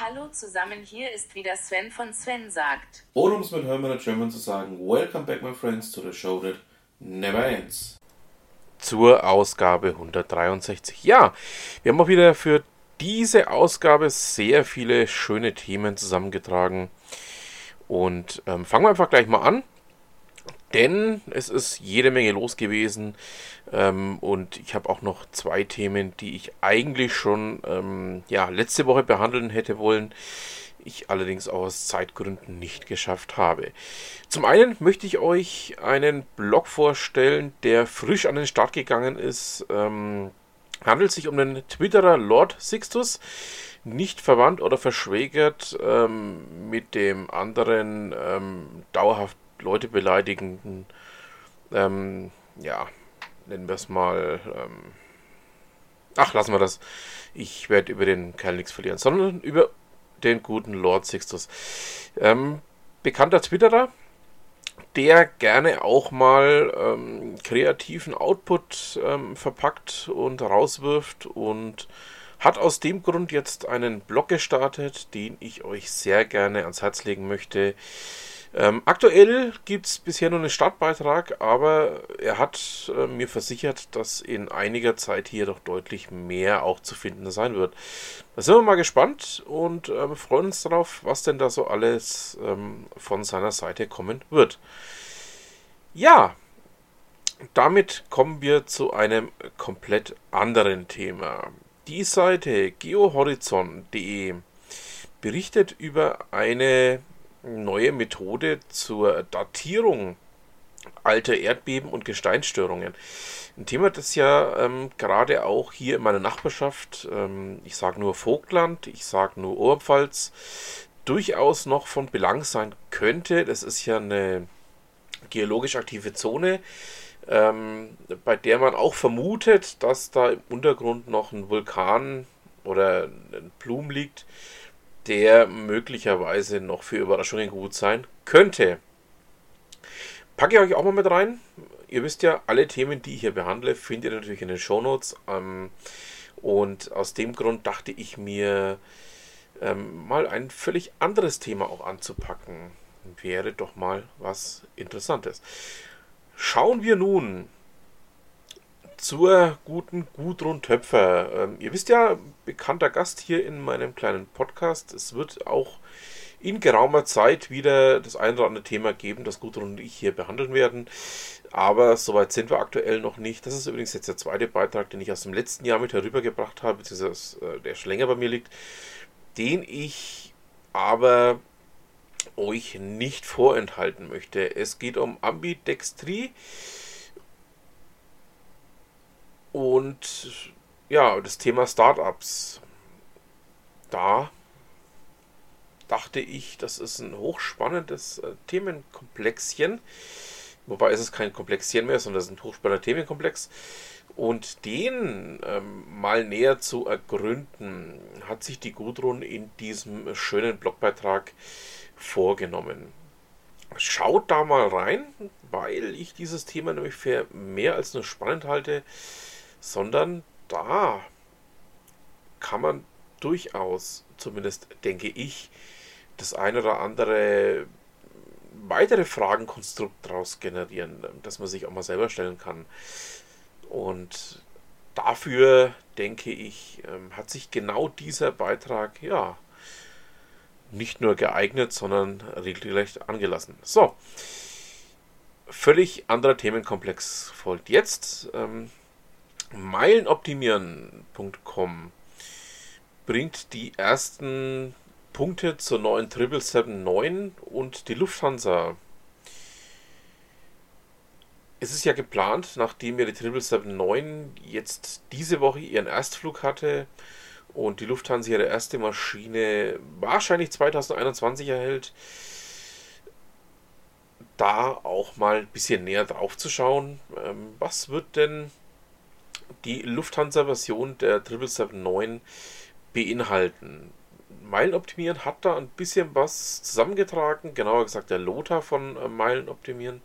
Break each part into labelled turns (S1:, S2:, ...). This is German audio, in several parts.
S1: Hallo zusammen, hier ist wieder Sven von Sven sagt.
S2: Oder um es mit Hermann German zu sagen, Welcome back my friends to the show that never ends.
S3: Zur Ausgabe 163. Ja, wir haben auch wieder für diese Ausgabe sehr viele schöne Themen zusammengetragen. Und ähm, fangen wir einfach gleich mal an. Denn es ist jede Menge los gewesen. Ähm, und ich habe auch noch zwei Themen, die ich eigentlich schon ähm, ja, letzte Woche behandeln hätte wollen. Ich allerdings aus Zeitgründen nicht geschafft habe. Zum einen möchte ich euch einen Blog vorstellen, der frisch an den Start gegangen ist. Ähm, handelt sich um den Twitterer Lord Sixtus, nicht verwandt oder verschwägert ähm, mit dem anderen ähm, dauerhaft Leute beleidigenden, ähm, ja, nennen wir es mal, ähm, ach, lassen wir das. Ich werde über den Kerl nichts verlieren, sondern über den guten Lord Sixtus. Ähm, bekannter Twitterer, der gerne auch mal ähm, kreativen Output ähm, verpackt und rauswirft und hat aus dem Grund jetzt einen Blog gestartet, den ich euch sehr gerne ans Herz legen möchte. Ähm, aktuell gibt es bisher nur einen Startbeitrag, aber er hat äh, mir versichert, dass in einiger Zeit hier doch deutlich mehr auch zu finden sein wird. Da sind wir mal gespannt und ähm, freuen uns darauf, was denn da so alles ähm, von seiner Seite kommen wird. Ja, damit kommen wir zu einem komplett anderen Thema. Die Seite geohorizont.de berichtet über eine neue Methode zur Datierung alter Erdbeben und Gesteinsstörungen. Ein Thema, das ja ähm, gerade auch hier in meiner Nachbarschaft, ähm, ich sage nur Vogtland, ich sage nur Oberpfalz, durchaus noch von Belang sein könnte. Das ist ja eine geologisch aktive Zone, ähm, bei der man auch vermutet, dass da im Untergrund noch ein Vulkan oder ein Blum liegt, der möglicherweise noch für Überraschungen gut sein könnte. Packe ich euch auch mal mit rein. Ihr wisst ja, alle Themen, die ich hier behandle, findet ihr natürlich in den Shownotes. Ähm, und aus dem Grund dachte ich mir, ähm, mal ein völlig anderes Thema auch anzupacken. Wäre doch mal was Interessantes. Schauen wir nun zur guten Gudrun Töpfer. Ähm, ihr wisst ja, bekannter Gast hier in meinem kleinen Podcast. Es wird auch in geraumer Zeit wieder das ein oder andere Thema geben, das Gudrun und ich hier behandeln werden. Aber soweit sind wir aktuell noch nicht. Das ist übrigens jetzt der zweite Beitrag, den ich aus dem letzten Jahr mit herübergebracht habe, beziehungsweise äh, der schon länger bei mir liegt, den ich aber euch nicht vorenthalten möchte. Es geht um Ambidextrie. Und ja, das Thema Startups. Da dachte ich, das ist ein hochspannendes äh, Themenkomplexchen. Wobei ist es kein Komplexchen mehr, sondern es ist ein hochspannender Themenkomplex. Und den ähm, mal näher zu ergründen, hat sich die Gudrun in diesem schönen Blogbeitrag vorgenommen. Schaut da mal rein, weil ich dieses Thema nämlich für mehr als nur spannend halte sondern da kann man durchaus, zumindest denke ich, das eine oder andere weitere Fragenkonstrukt daraus generieren, das man sich auch mal selber stellen kann. Und dafür, denke ich, ähm, hat sich genau dieser Beitrag, ja, nicht nur geeignet, sondern regelrecht angelassen. So, völlig anderer Themenkomplex folgt jetzt. Ähm, Meilenoptimieren.com bringt die ersten Punkte zur neuen 777-9 und die Lufthansa. Es ist ja geplant, nachdem ja die 777-9 jetzt diese Woche ihren Erstflug hatte und die Lufthansa ihre erste Maschine wahrscheinlich 2021 erhält, da auch mal ein bisschen näher drauf zu schauen. Ähm, was wird denn die Lufthansa-Version der 777-9 beinhalten. Meilenoptimieren hat da ein bisschen was zusammengetragen, genauer gesagt der Lothar von äh, Meilenoptimieren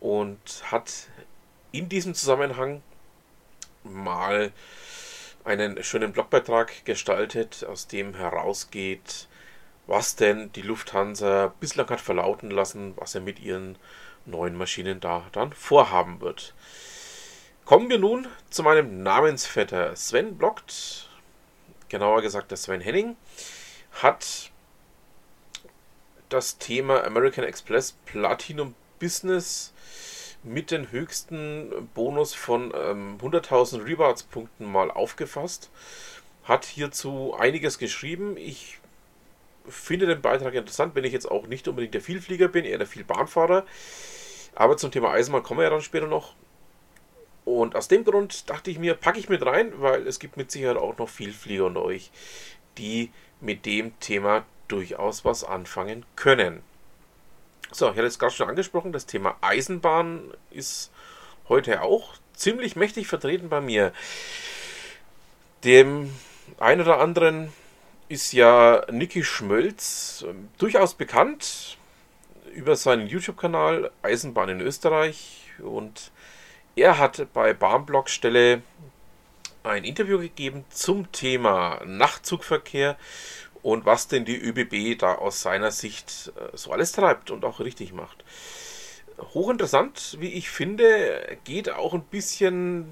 S3: und hat in diesem Zusammenhang mal einen schönen Blogbeitrag gestaltet, aus dem herausgeht, was denn die Lufthansa bislang hat verlauten lassen, was er mit ihren neuen Maschinen da dann vorhaben wird. Kommen wir nun zu meinem Namensvetter. Sven bloggt, genauer gesagt der Sven Henning, hat das Thema American Express Platinum Business mit den höchsten Bonus von ähm, 100.000 Rewards-Punkten mal aufgefasst. Hat hierzu einiges geschrieben. Ich finde den Beitrag interessant, wenn ich jetzt auch nicht unbedingt der Vielflieger bin, eher der Vielbahnfahrer. Aber zum Thema Eisenbahn kommen wir ja dann später noch. Und aus dem Grund dachte ich mir, packe ich mit rein, weil es gibt mit Sicherheit auch noch Vielflieger unter euch, die mit dem Thema durchaus was anfangen können. So, ich hatte es gerade schon angesprochen, das Thema Eisenbahn ist heute auch ziemlich mächtig vertreten bei mir. Dem einen oder anderen ist ja Niki Schmölz äh, durchaus bekannt über seinen YouTube-Kanal Eisenbahn in Österreich und er hat bei Bahnblockstelle ein Interview gegeben zum Thema Nachtzugverkehr und was denn die ÖBB da aus seiner Sicht äh, so alles treibt und auch richtig macht. Hochinteressant, wie ich finde, geht auch ein bisschen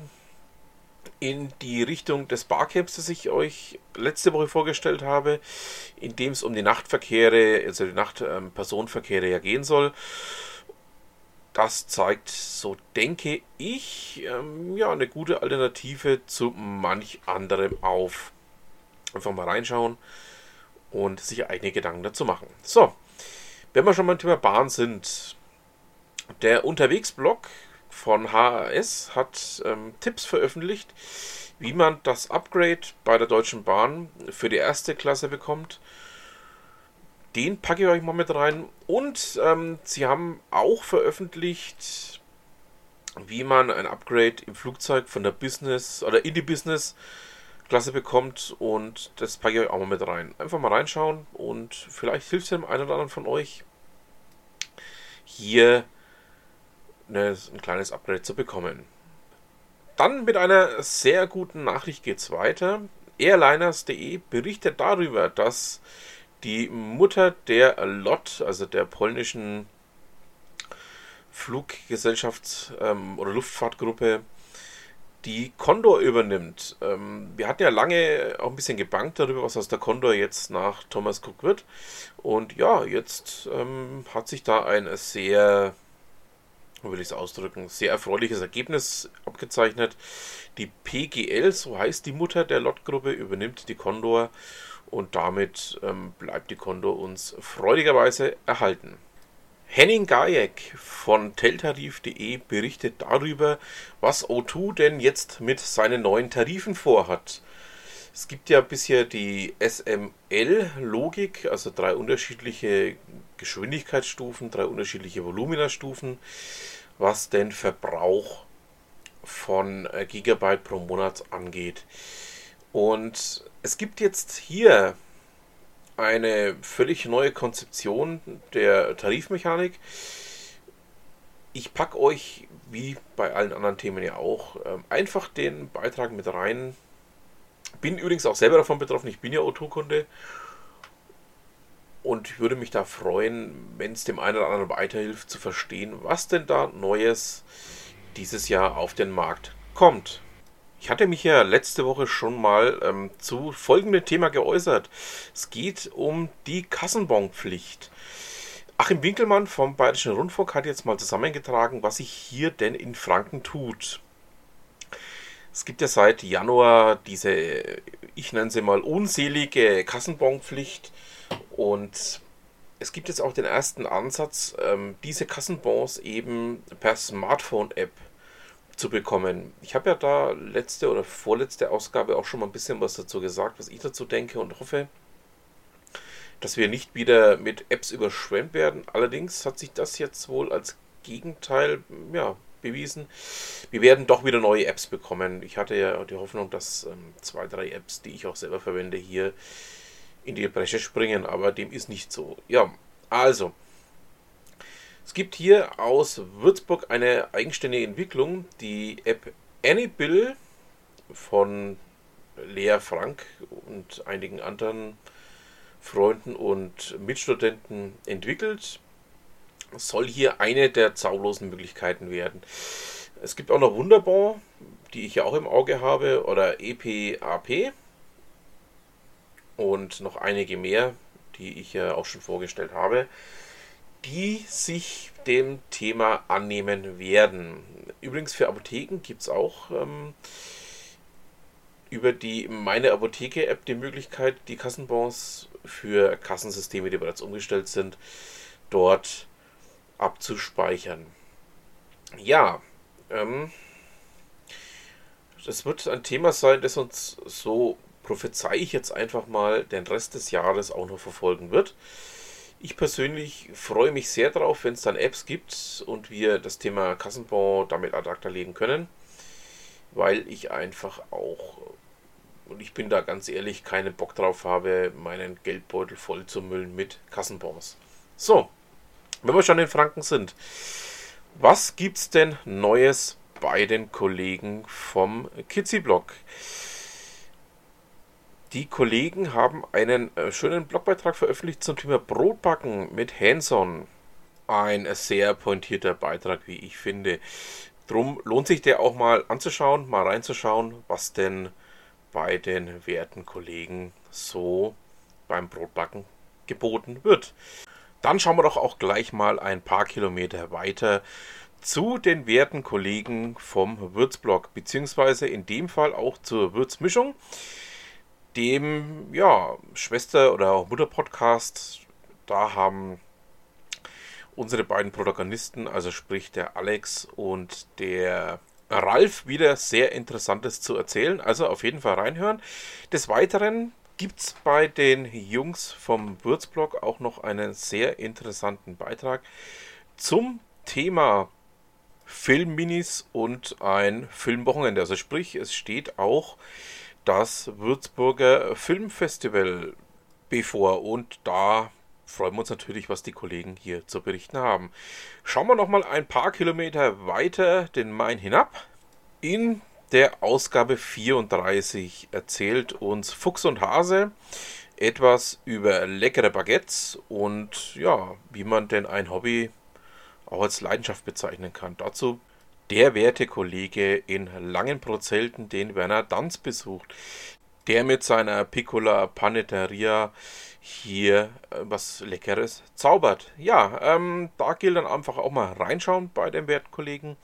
S3: in die Richtung des Barcamps, das ich euch letzte Woche vorgestellt habe, in dem es um die Nachtverkehre, also die Nachtpersonenverkehre ja gehen soll. Das zeigt, so denke ich, ähm, ja, eine gute Alternative zu manch anderem auf. Einfach mal reinschauen und sich eigene Gedanken dazu machen. So, wenn wir schon beim Thema Bahn sind, der Unterwegsblog von HAS hat ähm, Tipps veröffentlicht, wie man das Upgrade bei der Deutschen Bahn für die erste Klasse bekommt. Den packe ich euch mal mit rein. Und ähm, sie haben auch veröffentlicht, wie man ein Upgrade im Flugzeug von der Business oder in die Business Klasse bekommt und das packe ich euch auch mal mit rein. Einfach mal reinschauen und vielleicht hilft es dem einen oder anderen von euch hier eine, ein kleines Upgrade zu bekommen. Dann mit einer sehr guten Nachricht geht es weiter. Airliners.de berichtet darüber, dass die Mutter der LOT, also der polnischen Fluggesellschaft ähm, oder Luftfahrtgruppe, die Condor übernimmt. Ähm, wir hatten ja lange auch ein bisschen gebankt darüber, was aus der Condor jetzt nach Thomas Cook wird. Und ja, jetzt ähm, hat sich da ein sehr, wie will ich es ausdrücken, sehr erfreuliches Ergebnis abgezeichnet. Die PGL, so heißt die Mutter der Lot-Gruppe, übernimmt die Condor und damit ähm, bleibt die Condor uns freudigerweise erhalten. Henning Gajek von teltarif.de berichtet darüber, was O2 denn jetzt mit seinen neuen Tarifen vorhat. Es gibt ja bisher die SML-Logik, also drei unterschiedliche Geschwindigkeitsstufen, drei unterschiedliche Voluminastufen, was den Verbrauch von äh, Gigabyte pro Monat angeht. Und es gibt jetzt hier eine völlig neue Konzeption der Tarifmechanik. Ich packe euch, wie bei allen anderen Themen ja auch, ähm, einfach den Beitrag mit rein. Bin übrigens auch selber davon betroffen, ich bin ja O2-Kunde und würde mich da freuen, wenn es dem einen oder anderen weiterhilft zu verstehen, was denn da Neues dieses Jahr auf den Markt kommt. Ich hatte mich ja letzte Woche schon mal ähm, zu folgendem Thema geäußert. Es geht um die Kassenbonpflicht. Achim Winkelmann vom Bayerischen Rundfunk hat jetzt mal zusammengetragen, was sich hier denn in Franken tut. Es gibt ja seit Januar diese, ich nenne sie mal, unselige Kassenbonpflicht und es gibt jetzt auch den ersten Ansatz, ähm, diese Kassenbons eben per Smartphone-App zu bekommen. Ich habe ja da letzte oder vorletzte Ausgabe auch schon mal ein bisschen was dazu gesagt, was ich dazu denke und hoffe, dass wir nicht wieder mit Apps überschwemmt werden. Allerdings hat sich das jetzt wohl als Gegenteil ja, bewiesen. Wir werden doch wieder neue Apps bekommen. Ich hatte ja die Hoffnung, dass ähm, zwei, drei Apps, die ich auch selber verwende, hier in die Bresche springen, aber dem ist nicht so. Ja, also, es gibt hier aus Würzburg eine eigenständige Entwicklung, die App Anybill von Lea Frank und einigen anderen Freunden und Mitstudenten entwickelt. Soll hier eine der zahllosen Möglichkeiten werden. Es gibt auch noch Wunderbar, die ich ja auch im Auge habe, oder EPAP und noch einige mehr, die ich ja auch schon vorgestellt habe, die sich dem Thema annehmen werden. Übrigens für Apotheken gibt es auch ähm, über die Meine Apotheke-App die Möglichkeit, die Kassenbons für Kassensysteme, die bereits umgestellt sind, dort abzuspeichern. Ja, ähm, das wird ein Thema sein, das uns so prophezei ich jetzt einfach mal den Rest des Jahres auch noch verfolgen wird. Ich persönlich freue mich sehr darauf, wenn es dann Apps gibt und wir das Thema Kassenbon damit ad acta legen können, weil ich einfach auch, und ich bin da ganz ehrlich, keinen Bock drauf habe, meinen Geldbeutel voll zu müllen mit Kassenbons. So, wenn wir schon in Franken sind, was gibt's denn Neues bei den Kollegen vom Kitzi-Blog? Die Kollegen haben einen äh, schönen Blogbeitrag veröffentlicht zum Thema Brotbacken mit Hanson. Ein sehr pointierter Beitrag, wie ich finde. Drum lohnt sich der auch mal anzuschauen, mal reinzuschauen, was denn bei den werten Kollegen so beim Brotbacken geboten wird. Dann schauen wir doch auch gleich mal ein paar Kilometer weiter zu den werten Kollegen vom Würzblog, beziehungsweise in dem Fall auch zur Würzmischung dem ja, Schwester- oder auch Mutter-Podcast. Da haben unsere beiden Protagonisten, also sprich der Alex und der Ralf, wieder sehr Interessantes zu erzählen. Also auf jeden Fall reinhören. Des Weiteren gibt es bei den Jungs vom Würzblog auch noch einen sehr interessanten Beitrag zum Thema Filmminis und ein Filmwochenende. Also sprich, es steht auch das Würzburger Filmfestival bevor und da freuen wir uns natürlich, was die Kollegen hier zu berichten haben. Schauen wir noch mal ein paar Kilometer weiter den Main hinab. In der Ausgabe 34 erzählt uns Fuchs und Hase etwas über leckere Baguettes und ja, wie man denn ein Hobby auch als Leidenschaft bezeichnen kann. Dazu der werte Kollege in Langenprozelten den Werner Danz besucht, der mit seiner Piccola Panetteria hier äh, was Leckeres zaubert. Ja, ähm, da gilt dann einfach auch mal reinschauen bei dem werten Kollegen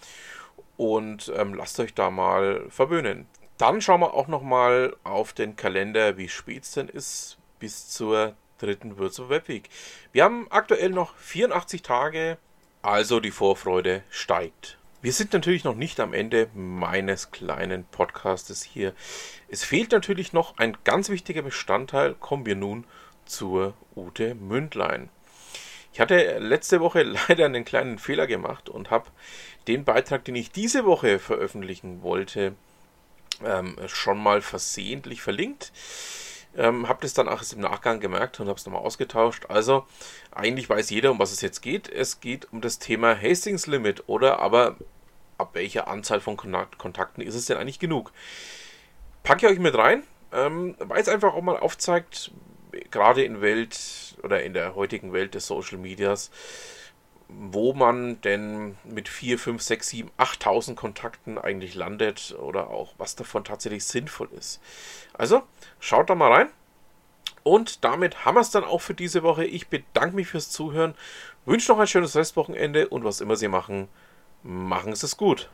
S3: und ähm, lasst euch da mal verwöhnen. Dann schauen wir auch noch mal auf den Kalender, wie spät es denn ist, bis zur dritten Würzburg Webweek. Wir haben aktuell noch 84 Tage, also die Vorfreude steigt. Wir sind natürlich noch nicht am Ende meines kleinen Podcastes hier. Es fehlt natürlich noch ein ganz wichtiger Bestandteil. Kommen wir nun zur Ute Mündlein. Ich hatte letzte Woche leider einen kleinen Fehler gemacht und habe den Beitrag, den ich diese Woche veröffentlichen wollte, ähm, schon mal versehentlich verlinkt. Ähm, habe das dann auch im Nachgang gemerkt und habe es nochmal ausgetauscht. Also, eigentlich weiß jeder, um was es jetzt geht. Es geht um das Thema Hastings Limit oder aber ab welcher Anzahl von Kontakten ist es denn eigentlich genug? Packe ich euch mit rein, ähm, weil es einfach auch mal aufzeigt, gerade in Welt oder in der heutigen Welt des Social Medias, wo man denn mit 4, 5, 6, 7, 8000 Kontakten eigentlich landet oder auch was davon tatsächlich sinnvoll ist. Also schaut da mal rein. Und damit haben wir es dann auch für diese Woche. Ich bedanke mich fürs Zuhören, wünsche noch ein schönes Restwochenende und was immer Sie machen, machen Sie es gut.